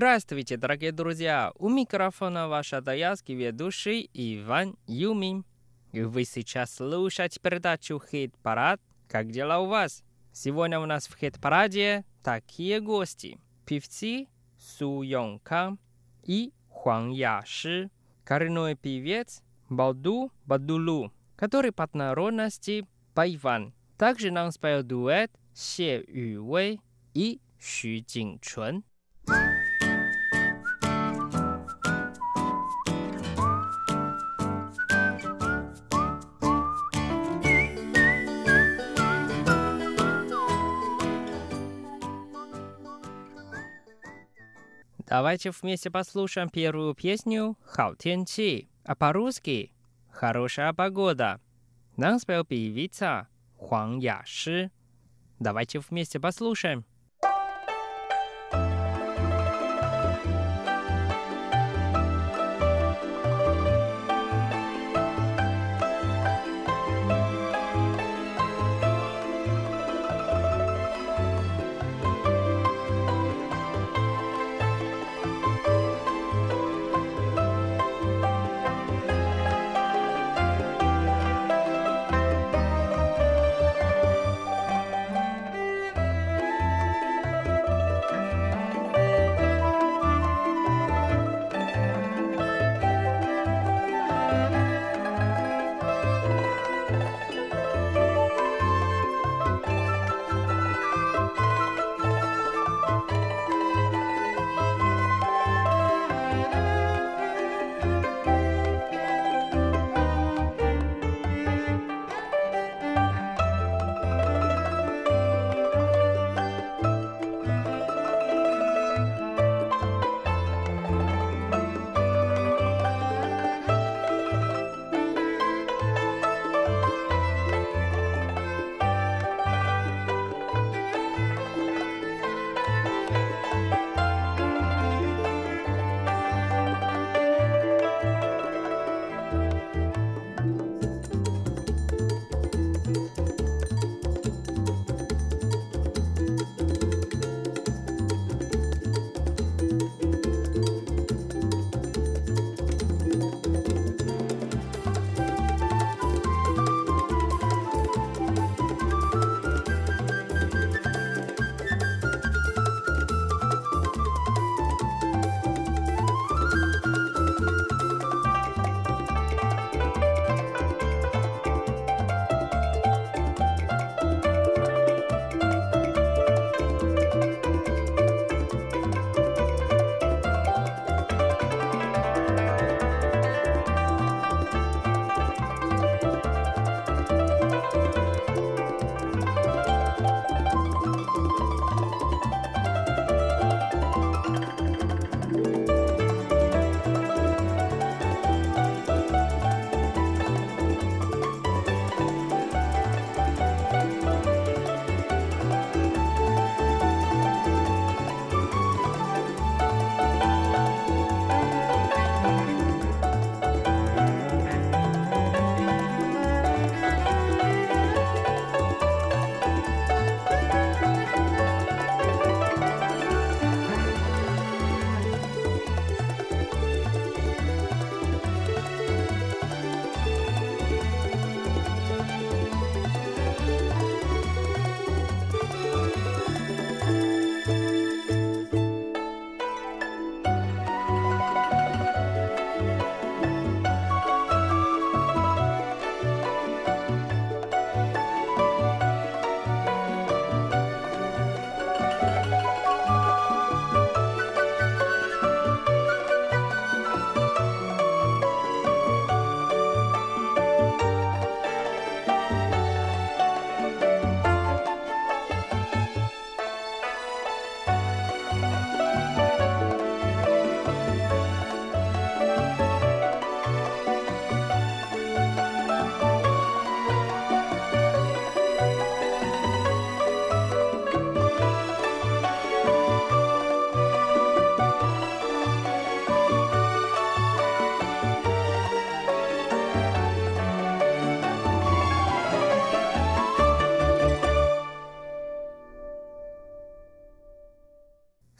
Здравствуйте, дорогие друзья! У микрофона ваш адаялский ведущий Иван Юмин. Вы сейчас слушаете передачу «Хит-парад». Как дела у вас? Сегодня у нас в «Хит-параде» такие гости. Певцы Су Йонг Кан и Хуан Яши. Коренной певец Балду Бадулу, который по народности Байван. Также нам спел дуэт Xie Ювей и Xu Jingchun. Давайте вместе послушаем первую песню «Хао Тен Чи», а по-русски «Хорошая погода». Нам спел певица Хуан Яши. Давайте вместе послушаем.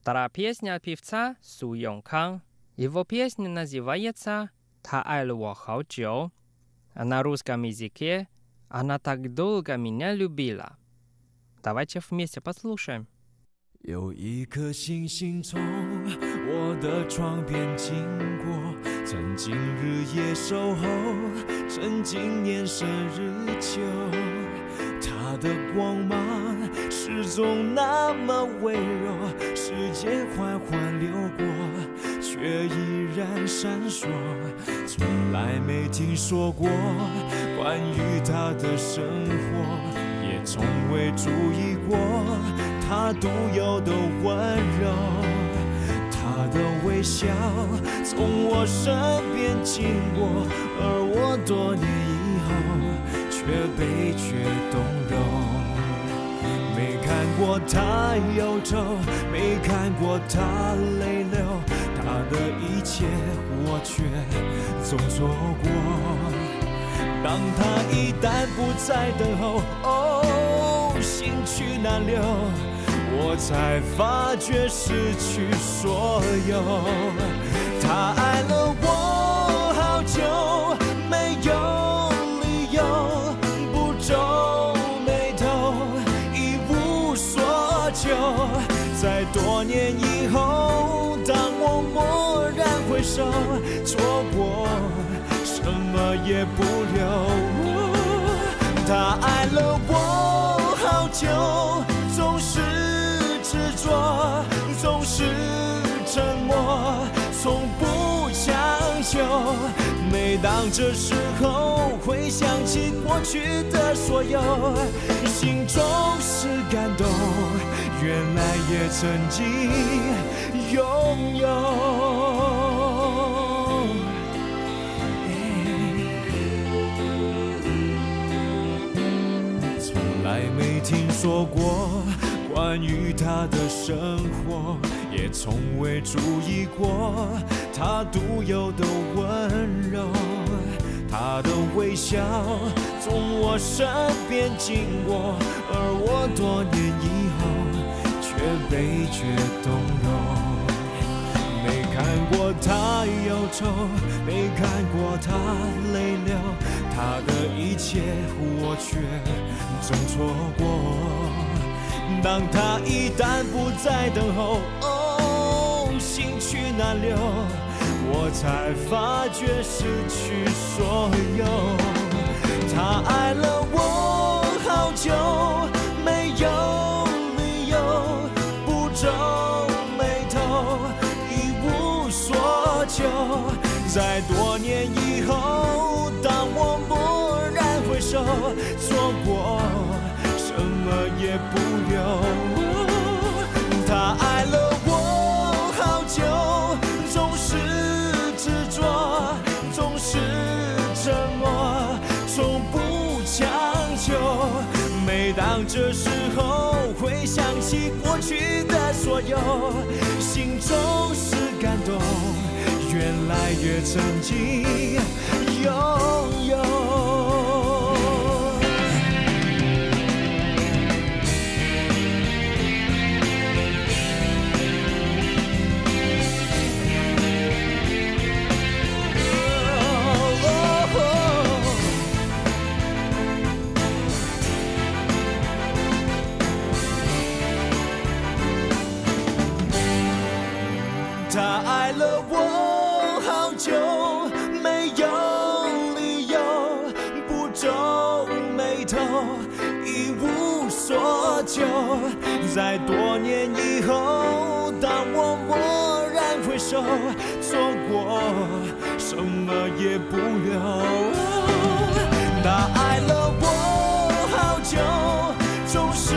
Вторая песня певца Су Йонг Кан. Его песня называется «Та ай ло хао джоу». А на русском языке «Она так долго меня любила». Давайте вместе послушаем. 有一颗星星从我的窗边经过，曾经日夜守候，曾经年深日久。它的光芒始终那么微弱， 时间缓缓流过，却依然闪烁。从来没听说过关于他的生活，也从未注意过。他独有的温柔，他的微笑从我身边经过，而我多年以后却被却动容。看过他忧愁，没看过他泪流，他的一切我却总错过。当他一旦不再等候，哦，心去难留。我才发觉失去所有，他爱了手，错过什么也不留。他爱了我好久，总是执着。总是沉默，从不强求。每当这时候，回想起过去的所有，心中是感动。原来也曾经拥有。还没听说过。关于他的生活，也从未注意过他独有的温柔。他的微笑从我身边经过，而我多年以后却被觉动容。看过他忧愁，没看过他泪流，他的一切我却总错过。当他一旦不再等候，哦，心去难留，我才发觉失去所有。这时候，回想起过去的所有，心中是感动，原来也曾经拥有。就在多年以后，当我蓦然回首，错过什么也不留。他爱了我好久，总是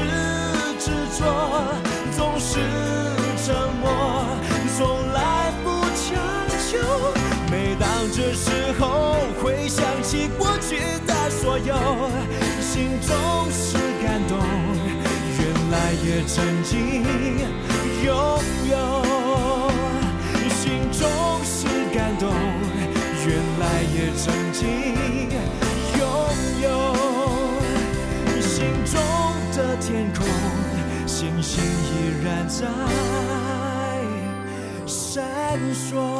执着，总是沉默，从来不强求。每当这时候，回想起过去的所有，心中是感动。也曾经拥有，心中是感动。原来也曾经拥有，心中的天空，星星依然在。闪烁。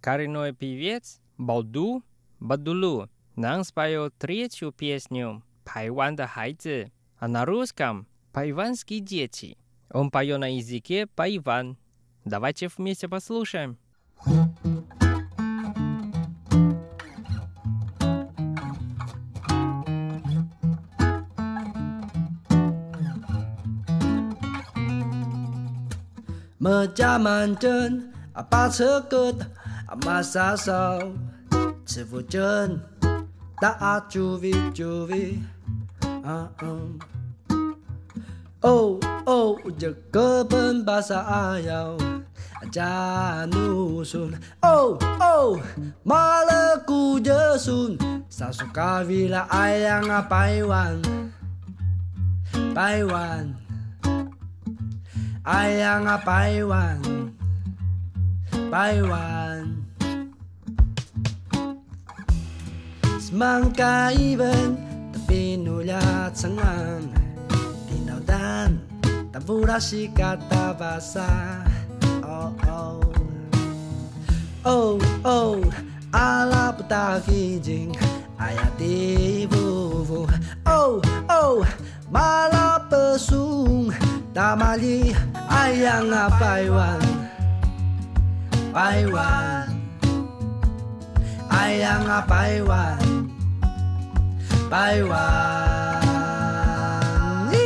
коренной певец Балду, Бадулу нам споет третью песню «Пайван да хайцы», а на русском «Пайванские дети». Он поет на языке пайван. Давайте вместе послушаем. Mơ cha màn Ama sih Cevucen Tak cuvi cuvi oh. Oh jaga Jekeben bahasa ayau Janusun Oh oh Maleku jesun Sasuka vila ayang apaiwan Paiwan Ayang apaiwan Paiwan Mangkayven tapi nulia canggahan di sangang tapi tabura kata bahasa Oh, oh. Oh, oh, ala putaki jing Ayati ibu Oh, oh, Malah pesung Tamali ayang ya apa ya apaiwan Paiwan Ayang apa iwan 拜完你。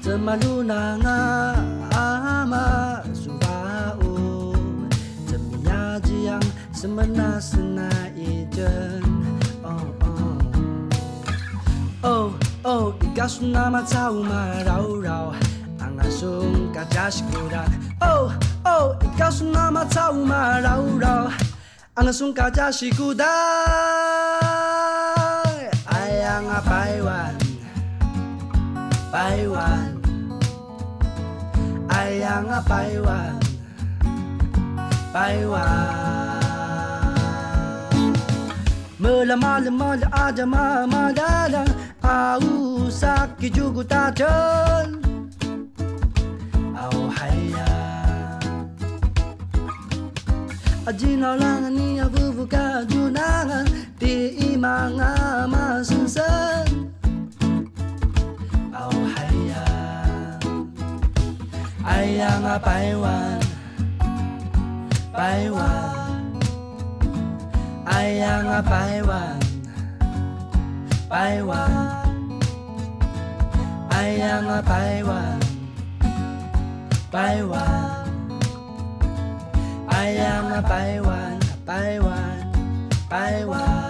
怎么路难？什么那是哪一阵？哦哦哦哦，你告诉那么草嘛绕绕，安阿松嘎加西古达。哦哦，你告诉那么草嘛绕绕，安阿松嘎加西古达。哎呀啊，百万，百万。太阳啊，百万，百万。马拉马拉马拉阿扎马马拉拉，阿乌萨基朱古达真。哦嗨呀，阿吉那哎呀那，第一马阿马森森。爱呀啊，百万，百万，哎呀啊，百万，百万，爱呀啊，百万，百万，爱呀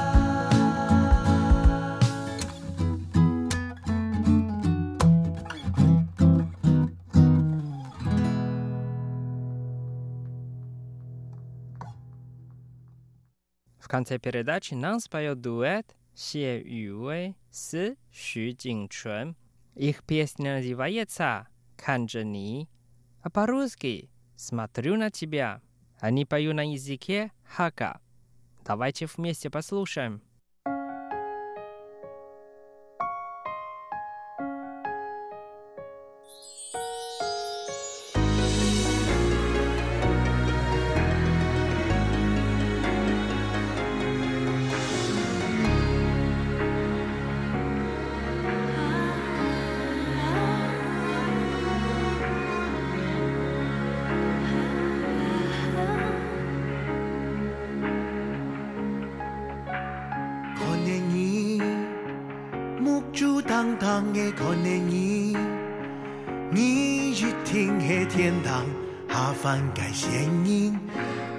В конце передачи нам споет дуэт Се Юэ с Xu Jingchun. Их песня называется «Кан а по-русски «Смотрю на тебя». Они поют на языке хака. Давайте вместе послушаем. 的可能你，你一听的天堂，下凡该仙人，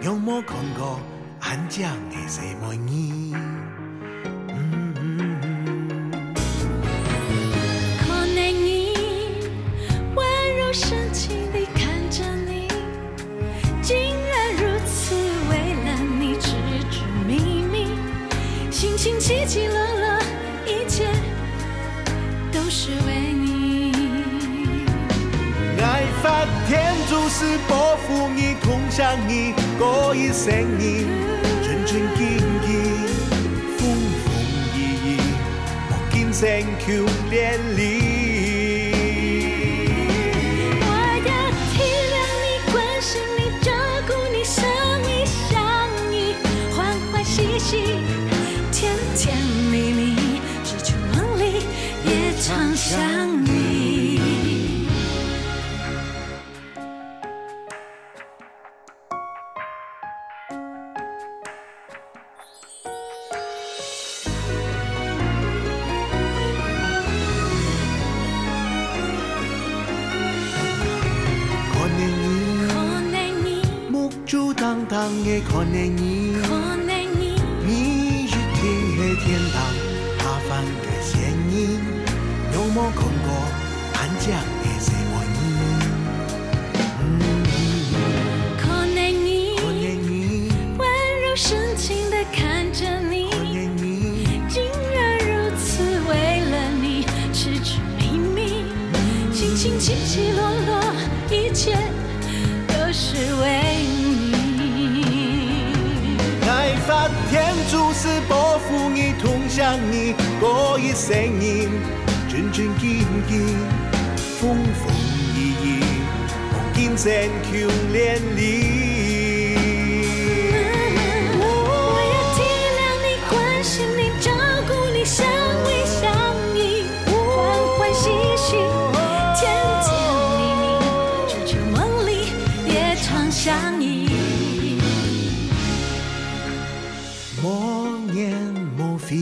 有没看过？安江的什么你？天注是保护你，痛向你，过一生你，纯纯经经，风风雨雨，我今生求连理。我要体谅你、关心你、照顾你、相依相依，欢欢喜喜，甜甜蜜蜜，只求梦里也常相珠当当的可能你，可能你，你是天的天堂，下凡的仙人，有没看过你，痛向你，过一生你，真真经经，风风雨雨，我今生求连理。我要体谅你、关心你、照顾你、相依相依，欢欢喜喜，甜甜蜜蜜，只求梦里也常相依。莫言莫非，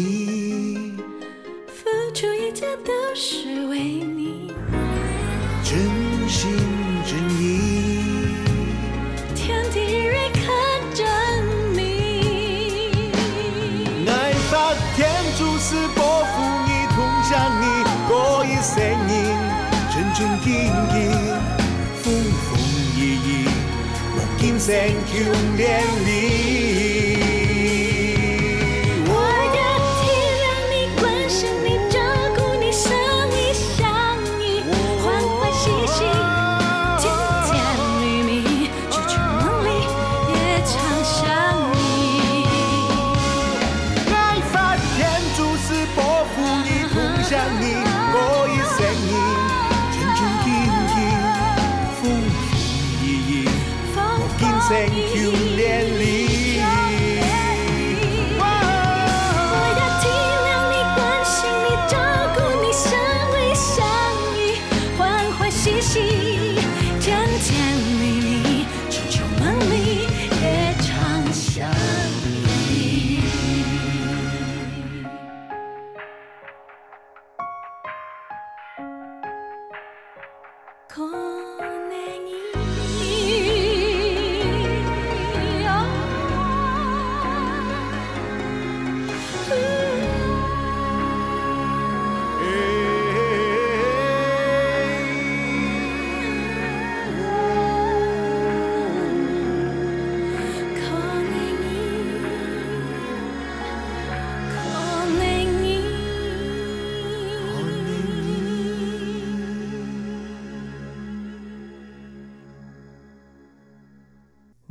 我今生